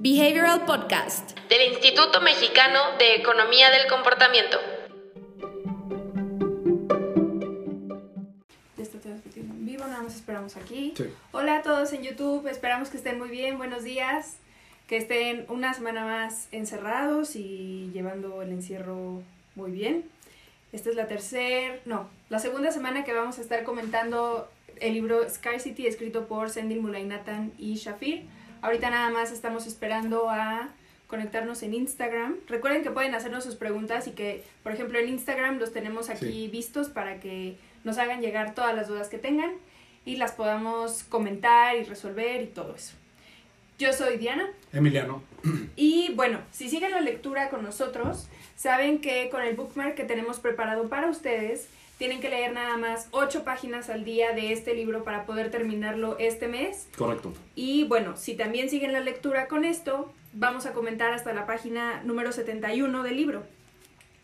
Behavioral Podcast del Instituto Mexicano de Economía del Comportamiento. Ya está transmitiendo en vivo, nada más esperamos aquí. Sí. Hola a todos en YouTube, esperamos que estén muy bien, buenos días, que estén una semana más encerrados y llevando el encierro muy bien. Esta es la tercera, no, la segunda semana que vamos a estar comentando el libro Scarcity escrito por Sendil Mulainatan y Shafir. Ahorita nada más estamos esperando a conectarnos en Instagram. Recuerden que pueden hacernos sus preguntas y que, por ejemplo, en Instagram los tenemos aquí Sí. vistos para que nos hagan llegar todas las dudas que tengan y las podamos comentar y resolver y todo eso. Yo soy Diana Emiliano. y bueno, si siguen la lectura con nosotros, saben que con el bookmark que tenemos preparado para ustedes, tienen que leer nada más ocho páginas al día de este libro para poder terminarlo este mes. Correcto. Y bueno, si también siguen la lectura con esto, vamos a comentar hasta la página número 71 del libro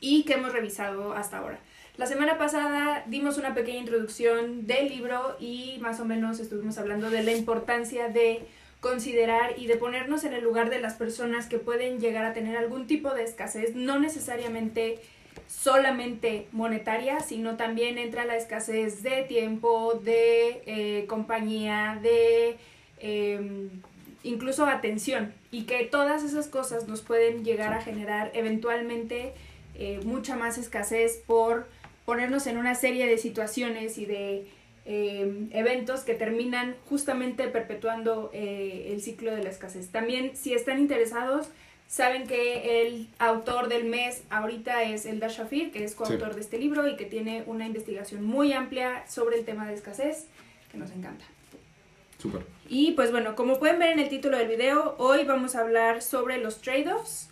y que hemos revisado hasta ahora. La semana pasada dimos una pequeña introducción del libro y más o menos estuvimos hablando de la importancia de considerar y de ponernos en el lugar de las personas que pueden llegar a tener algún tipo de escasez, no necesariamente solamente monetaria, sino también entra la escasez de tiempo, de eh, compañía, de eh, incluso atención y que todas esas cosas nos pueden llegar a generar eventualmente eh, mucha más escasez por ponernos en una serie de situaciones y de eh, eventos que terminan justamente perpetuando eh, el ciclo de la escasez. También si están interesados, saben que el autor del mes ahorita es Eldar Shafir, que es coautor Sí. de este libro y que tiene una investigación muy amplia sobre el tema de escasez, que nos encanta. Súper. Y pues bueno, como pueden ver en el título del video, hoy vamos a hablar sobre los trade-offs.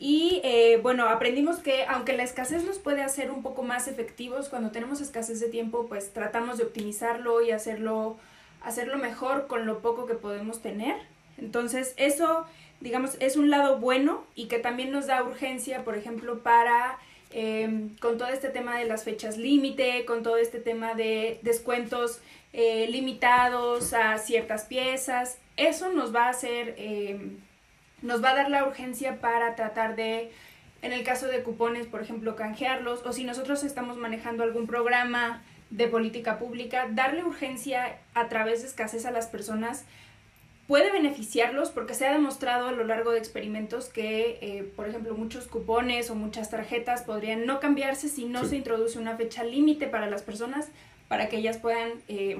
Y eh, bueno, aprendimos que aunque la escasez nos puede hacer un poco más efectivos, cuando tenemos escasez de tiempo, pues tratamos de optimizarlo y hacerlo, hacerlo mejor con lo poco que podemos tener. Entonces, eso, digamos, es un lado bueno y que también nos da urgencia, por ejemplo, para eh, con todo este tema de las fechas límite, con todo este tema de descuentos eh, limitados a ciertas piezas. Eso nos va a hacer, eh, nos va a dar la urgencia para tratar de, en el caso de cupones, por ejemplo, canjearlos, o si nosotros estamos manejando algún programa de política pública, darle urgencia a través de escasez a las personas puede beneficiarlos porque se ha demostrado a lo largo de experimentos que, eh, por ejemplo, muchos cupones o muchas tarjetas podrían no cambiarse si no Sí. se introduce una fecha límite para las personas para que ellas puedan eh,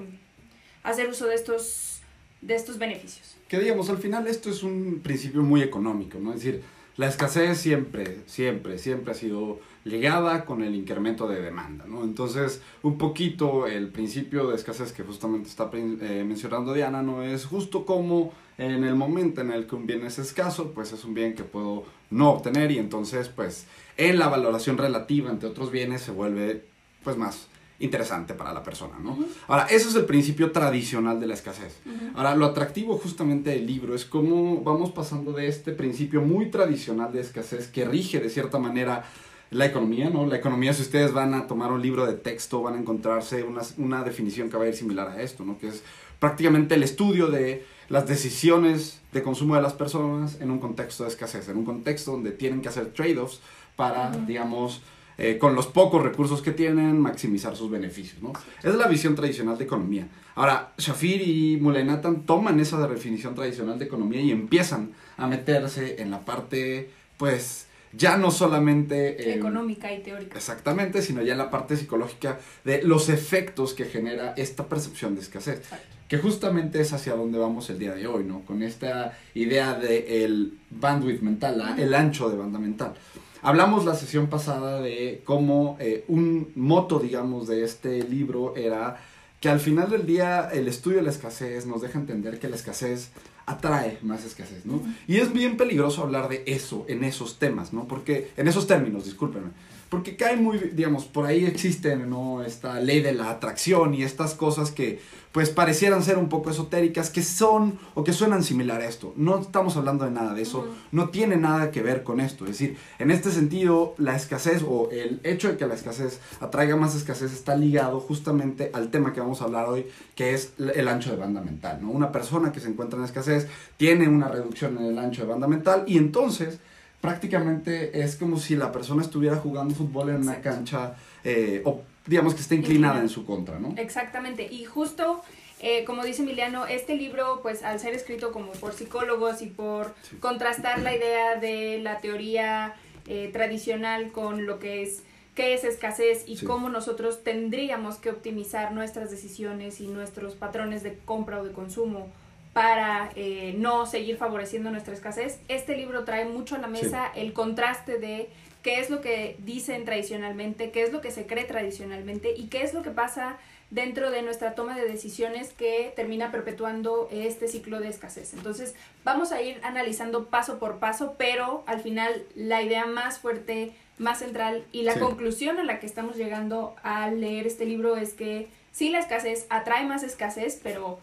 hacer uso de estos, de estos beneficios. Que digamos, al final esto es un principio muy económico, ¿no? Es decir, la escasez siempre, siempre, siempre ha sido ligada con el incremento de demanda, ¿no? Entonces, un poquito el principio de escasez que justamente está eh, mencionando Diana, ¿no? Es justo como en el momento en el que un bien es escaso, pues es un bien que puedo no obtener y entonces, pues, en la valoración relativa entre otros bienes se vuelve, pues, más interesante para la persona, ¿no? Ahora, eso es el principio tradicional de la escasez. Ahora, lo atractivo justamente del libro es cómo vamos pasando de este principio muy tradicional de escasez que rige de cierta manera la economía, ¿no? La economía, si ustedes van a tomar un libro de texto, van a encontrarse una, una definición que va a ir similar a esto, ¿no? Que es prácticamente el estudio de las decisiones de consumo de las personas en un contexto de escasez, en un contexto donde tienen que hacer trade-offs para, digamos, eh, con los pocos recursos que tienen, maximizar sus beneficios, ¿no? Esa es la visión tradicional de economía. Ahora, Shafir y Mulenatan toman esa definición tradicional de economía y empiezan a meterse en la parte, pues, ya no solamente... eh, Económica y teórica. Exactamente, sino ya en la parte psicológica de los efectos que genera esta percepción de escasez. Que justamente es hacia donde vamos el día de hoy, ¿no? Con esta idea de el bandwidth mental, la- el ancho de banda mental. Hablamos la sesión pasada de cómo eh, un moto, digamos, de este libro era que al final del día el estudio de la escasez nos deja entender que la escasez atrae más escasez, ¿no? Y es bien peligroso hablar de eso en esos temas, ¿no? Porque, en esos términos, discúlpenme. Porque cae muy, digamos, por ahí existen, ¿no? Esta ley de la atracción y estas cosas que, pues, parecieran ser un poco esotéricas, que son o que suenan similar a esto. No estamos hablando de nada de eso, no tiene nada que ver con esto. Es decir, en este sentido, la escasez o el hecho de que la escasez atraiga más escasez está ligado justamente al tema que vamos a hablar hoy, que es el ancho de banda mental, ¿no? Una persona que se encuentra en escasez tiene una reducción en el ancho de banda mental y entonces prácticamente es como si la persona estuviera jugando fútbol en una cancha eh, o digamos que está inclinada en su contra, ¿no? Exactamente, y justo eh, como dice Emiliano, este libro, pues al ser escrito como por psicólogos y por contrastar la idea de la teoría eh, tradicional con lo que es qué es escasez y cómo nosotros tendríamos que optimizar nuestras decisiones y nuestros patrones de compra o de consumo para eh, no seguir favoreciendo nuestra escasez. Este libro trae mucho a la mesa el contraste de qué es lo que dicen tradicionalmente, qué es lo que se cree tradicionalmente y qué es lo que pasa dentro de nuestra toma de decisiones que termina perpetuando este ciclo de escasez. Entonces, vamos a ir analizando paso por paso, pero al final la idea más fuerte, más central y la conclusión a la que estamos llegando al leer este libro es que sí, la escasez atrae más escasez, pero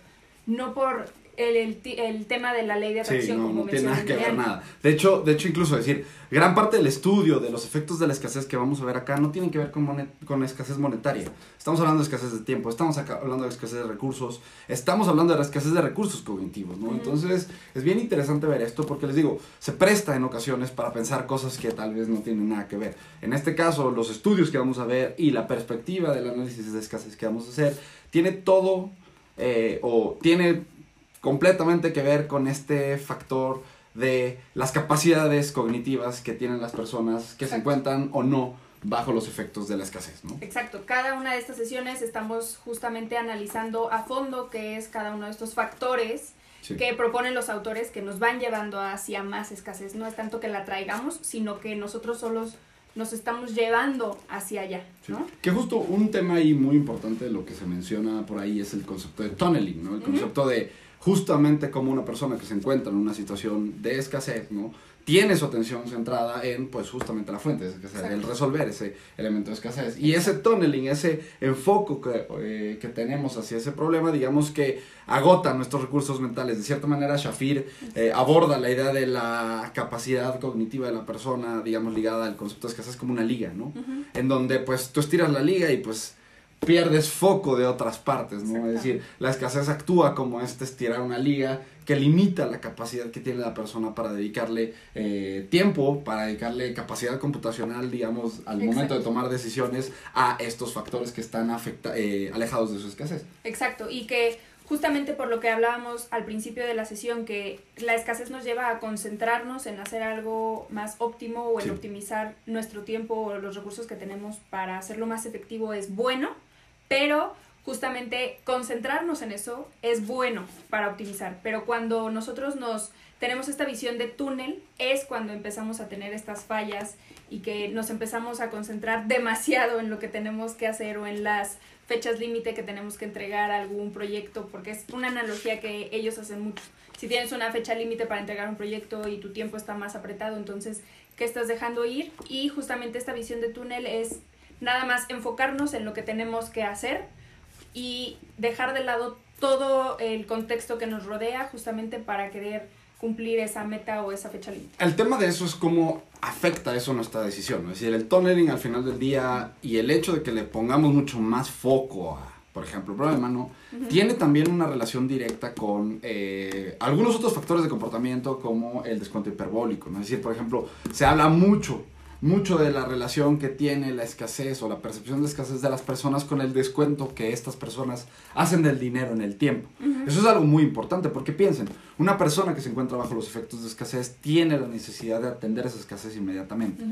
no por el, el, tema de la ley de atracción, no, no tiene nada que ver nada. De hecho, de hecho, incluso decir, gran parte del estudio de los efectos de la escasez que vamos a ver acá no tienen que ver con, con escasez monetaria. Estamos hablando de escasez de tiempo, estamos hablando de escasez de recursos, estamos hablando de la escasez de recursos cognitivos, ¿no? Entonces, es bien interesante ver esto porque les digo, se presta en ocasiones para pensar cosas que tal vez no tienen nada que ver. En este caso, los estudios que vamos a ver y la perspectiva del análisis de escasez que vamos a hacer, tiene todo eh, o tiene completamente que ver con este factor de las capacidades cognitivas que tienen las personas que se encuentran o no bajo los efectos de la escasez, ¿no? Exacto. Cada una de estas sesiones estamos justamente analizando a fondo qué es cada uno de estos factores que proponen los autores que nos van llevando hacia más escasez. No es tanto que la traigamos, sino que nosotros solos nos estamos llevando hacia allá, ¿no? Que justo un tema ahí muy importante de lo que se menciona por ahí es el concepto de tunneling, ¿no? El concepto de justamente como una persona que se encuentra en una situación de escasez, ¿no? Tiene su atención centrada en, pues, justamente la fuente de escasez, el resolver ese elemento de escasez. Y ese tunneling, ese enfoque que, eh, que, tenemos hacia ese problema, digamos que agota nuestros recursos mentales. De cierta manera, Shafir eh, aborda la idea de la capacidad cognitiva de la persona, digamos, ligada al concepto de escasez como una liga, ¿no? En donde, pues, tú estiras la liga y, pues, pierdes foco de otras partes, ¿no? Es decir, la escasez actúa como este estirar una liga que limita la capacidad que tiene la persona para dedicarle eh, tiempo, para dedicarle capacidad computacional, digamos, al momento de tomar decisiones a estos factores que están afecta eh, alejados de su escasez. Exacto, y que justamente por lo que hablábamos al principio de la sesión, que la escasez nos lleva a concentrarnos en hacer algo más óptimo o en optimizar nuestro tiempo o los recursos que tenemos para hacerlo más efectivo es bueno pero justamente concentrarnos en eso es bueno para optimizar, pero cuando nosotros nos tenemos esta visión de túnel es cuando empezamos a tener estas fallas y que nos empezamos a concentrar demasiado en lo que tenemos que hacer o en las fechas límite que tenemos que entregar a algún proyecto, porque es una analogía que ellos hacen mucho. Si tienes una fecha límite para entregar un proyecto y tu tiempo está más apretado, entonces, ¿qué estás dejando ir? Y justamente esta visión de túnel es nada más enfocarnos en lo que tenemos que hacer y dejar de lado todo el contexto que nos rodea justamente para querer cumplir esa meta o esa fecha límite. El tema de eso es cómo afecta eso nuestra decisión, es decir, el tunneling al final del día y el hecho de que le pongamos mucho más foco a, por ejemplo, el problema, ¿no? Tiene también una relación directa con eh, algunos otros factores de comportamiento como el descuento hiperbólico, ¿no? Es decir, por ejemplo, se habla mucho mucho de la relación que tiene la escasez o la percepción de escasez de las personas con el descuento que estas personas hacen del dinero en el tiempo. Eso es algo muy importante porque piensen, una persona que se encuentra bajo los efectos de escasez tiene la necesidad de atender esa escasez inmediatamente.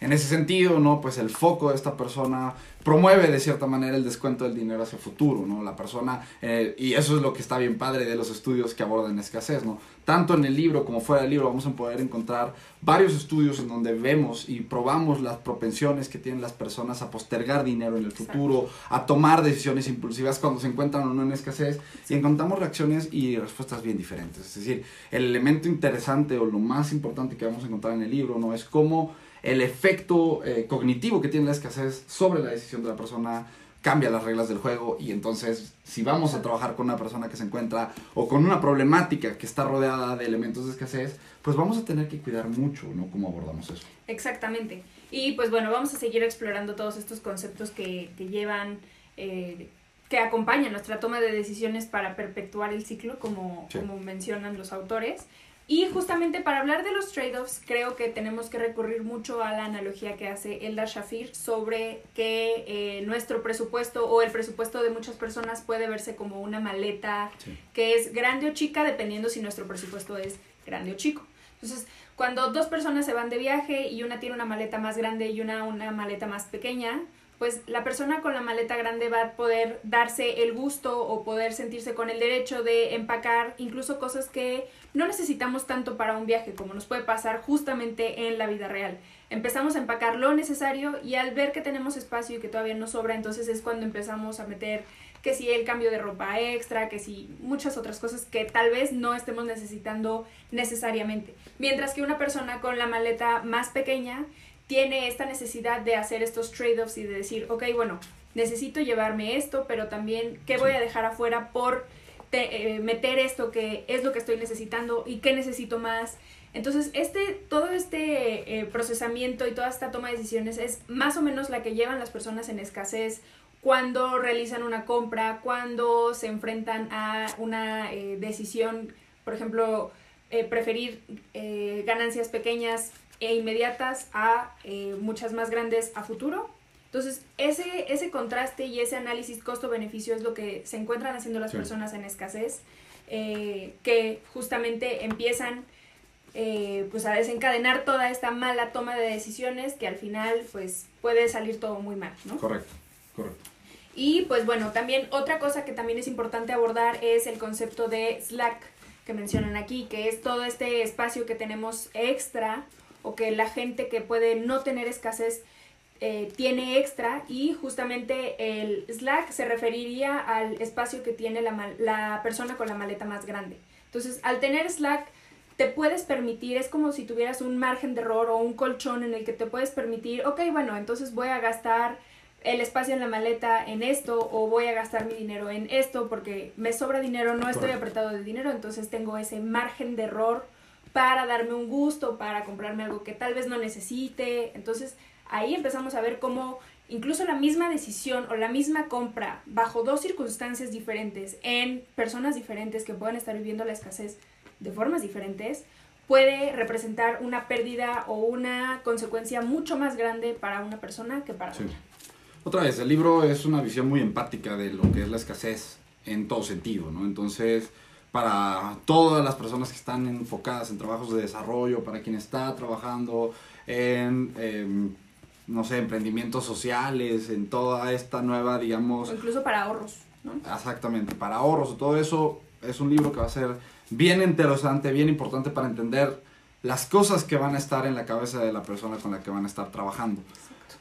En ese sentido, ¿no? Pues el foco de esta persona promueve de cierta manera el descuento del dinero hacia el futuro, ¿no? La persona, eh, y eso es lo que está bien padre de los estudios que abordan escasez, ¿no? Tanto en el libro como fuera del libro vamos a poder encontrar varios estudios en donde vemos y probamos las propensiones que tienen las personas a postergar dinero en el futuro, a tomar decisiones impulsivas cuando se encuentran o no en escasez, y encontramos reacciones y respuestas bien diferentes. Es decir, el elemento interesante o lo más importante que vamos a encontrar en el libro, ¿no? Es cómo el efecto eh, cognitivo que tiene la escasez sobre la decisión de la persona cambia las reglas del juego y entonces si vamos a trabajar con una persona que se encuentra o con una problemática que está rodeada de elementos de escasez, pues vamos a tener que cuidar mucho, ¿no? Cómo abordamos eso. Exactamente. Y pues bueno, vamos a seguir explorando todos estos conceptos que, que llevan, eh, que acompaña nuestra toma de decisiones para perpetuar el ciclo, como, Sí. como mencionan los autores. Y justamente para hablar de los trade-offs, creo que tenemos que recurrir mucho a la analogía que hace Eldar Shafir sobre que eh, nuestro presupuesto o el presupuesto de muchas personas puede verse como una maleta Sí. que es grande o chica dependiendo si nuestro presupuesto es grande o chico. Entonces, cuando dos personas se van de viaje y una tiene una maleta más grande y una una maleta más pequeña, pues la persona con la maleta grande va a poder darse el gusto o poder sentirse con el derecho de empacar incluso cosas que no necesitamos tanto para un viaje, como nos puede pasar justamente en la vida real. Empezamos a empacar lo necesario y al ver que tenemos espacio y que todavía nos sobra, entonces es cuando empezamos a meter que si el cambio de ropa extra, que si muchas otras cosas que tal vez no estemos necesitando necesariamente. Mientras que una persona con la maleta más pequeña tiene esta necesidad de hacer estos trade-offs y de decir, ok, bueno, necesito llevarme esto, pero también, ¿qué voy a dejar afuera por te- eh, meter esto que es lo que estoy necesitando y qué necesito más? Entonces, este, todo este eh, procesamiento y toda esta toma de decisiones es más o menos la que llevan las personas en escasez cuando realizan una compra, cuando se enfrentan a una eh, decisión, por ejemplo, preferir ganancias pequeñas e inmediatas a eh, muchas más grandes a futuro. Entonces, ese, ese contraste y ese análisis costo-beneficio es lo que se encuentran haciendo las Sí. personas en escasez, eh, que justamente empiezan eh, pues a desencadenar toda esta mala toma de decisiones que al final pues puede salir todo muy mal, ¿no? Correcto, correcto. Y pues bueno, también otra cosa que también es importante abordar es el concepto de Slack que mencionan aquí, que es todo este espacio que tenemos extra o que la gente que puede no tener escasez eh, tiene extra y justamente el Slack se referiría al espacio que tiene la, la persona con la maleta más grande. Entonces, al tener Slack, te puedes permitir, es como si tuvieras un margen de error o un colchón en el que te puedes permitir, ok, bueno, entonces voy a gastar el espacio en la maleta en esto o voy a gastar mi dinero en esto porque me sobra dinero, no estoy apretado de dinero, entonces tengo ese margen de error para darme un gusto, para comprarme algo que tal vez no necesite. Entonces ahí empezamos a ver cómo incluso la misma decisión o la misma compra bajo dos circunstancias diferentes en personas diferentes que puedan estar viviendo la escasez de formas diferentes puede representar una pérdida o una consecuencia mucho más grande para una persona que para Sí. otra. Otra vez, el libro es una visión muy empática de lo que es la escasez en todo sentido, ¿no? Entonces, para todas las personas que están enfocadas en trabajos de desarrollo, para quien está trabajando en, em, no sé, emprendimientos sociales, en toda esta nueva, digamos, O incluso para ahorros, ¿no? Exactamente, para ahorros todo eso es un libro que va a ser bien interesante, bien importante para entender las cosas que van a estar en la cabeza de la persona con la que van a estar trabajando.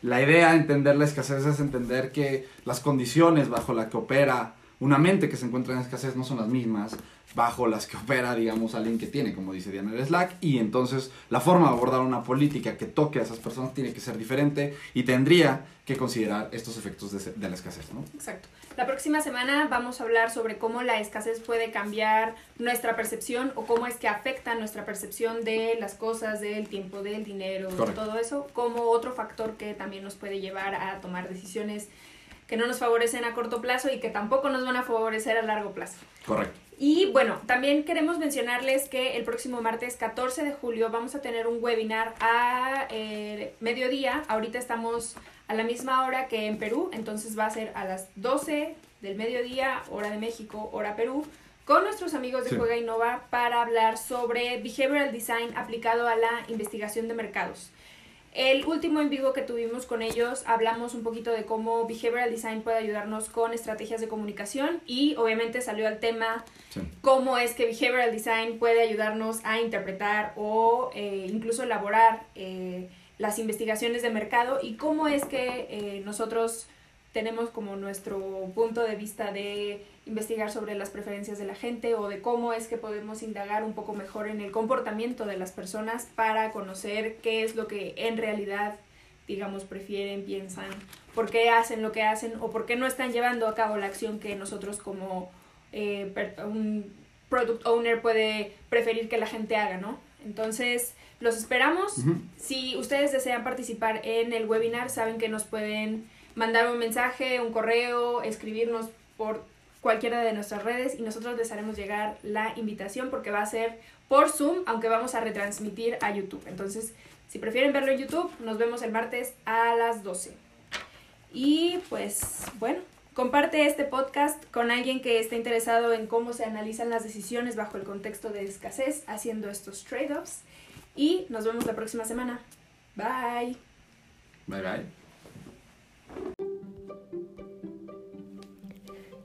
La idea de entender la escasez es entender que las condiciones bajo las que opera una mente que se encuentra en escasez no son las mismas bajo las que opera, digamos, alguien que tiene, como dice Diana el Slack, y entonces la forma de abordar una política que toque a esas personas tiene que ser diferente y tendría que considerar estos efectos de, de la escasez, ¿no? Exacto. La próxima semana vamos a hablar sobre cómo la escasez puede cambiar nuestra percepción o cómo es que afecta nuestra percepción de las cosas, del tiempo, del dinero, de todo eso, como otro factor que también nos puede llevar a tomar decisiones que no nos favorecen a corto plazo y que tampoco nos van a favorecer a largo plazo. Correcto. Y bueno, también queremos mencionarles que el próximo martes 14 de julio vamos a tener un webinar a eh, mediodía. Ahorita estamos a la misma hora que en Perú, entonces va a ser a las 12 del mediodía, hora de México, hora Perú, con nuestros amigos de Sí. Juega Innova para hablar sobre behavioral design aplicado a la investigación de mercados. El último en vivo que tuvimos con ellos hablamos un poquito de cómo behavioral design puede ayudarnos con estrategias de comunicación y obviamente salió al tema Sí. cómo es que behavioral design puede ayudarnos a interpretar o eh, incluso elaborar eh, las investigaciones de mercado y cómo es que eh, nosotros tenemos como nuestro punto de vista de investigar sobre las preferencias de la gente o de cómo es que podemos indagar un poco mejor en el comportamiento de las personas para conocer qué es lo que en realidad, digamos, prefieren, piensan, por qué hacen lo que hacen o por qué no están llevando a cabo la acción que nosotros como eh, un product owner puede preferir que la gente haga, ¿no? Entonces, los esperamos. Si ustedes desean participar en el webinar, saben que nos pueden mandar un mensaje, un correo, escribirnos por cualquiera de nuestras redes y nosotros les haremos llegar la invitación porque va a ser por Zoom, aunque vamos a retransmitir a YouTube. Entonces, si prefieren verlo en YouTube, nos vemos el martes a las 12. Y pues, bueno, comparte este podcast con alguien que esté interesado en cómo se analizan las decisiones bajo el contexto de escasez, haciendo estos trade-offs. Y nos vemos la próxima semana. Bye. Bye bye.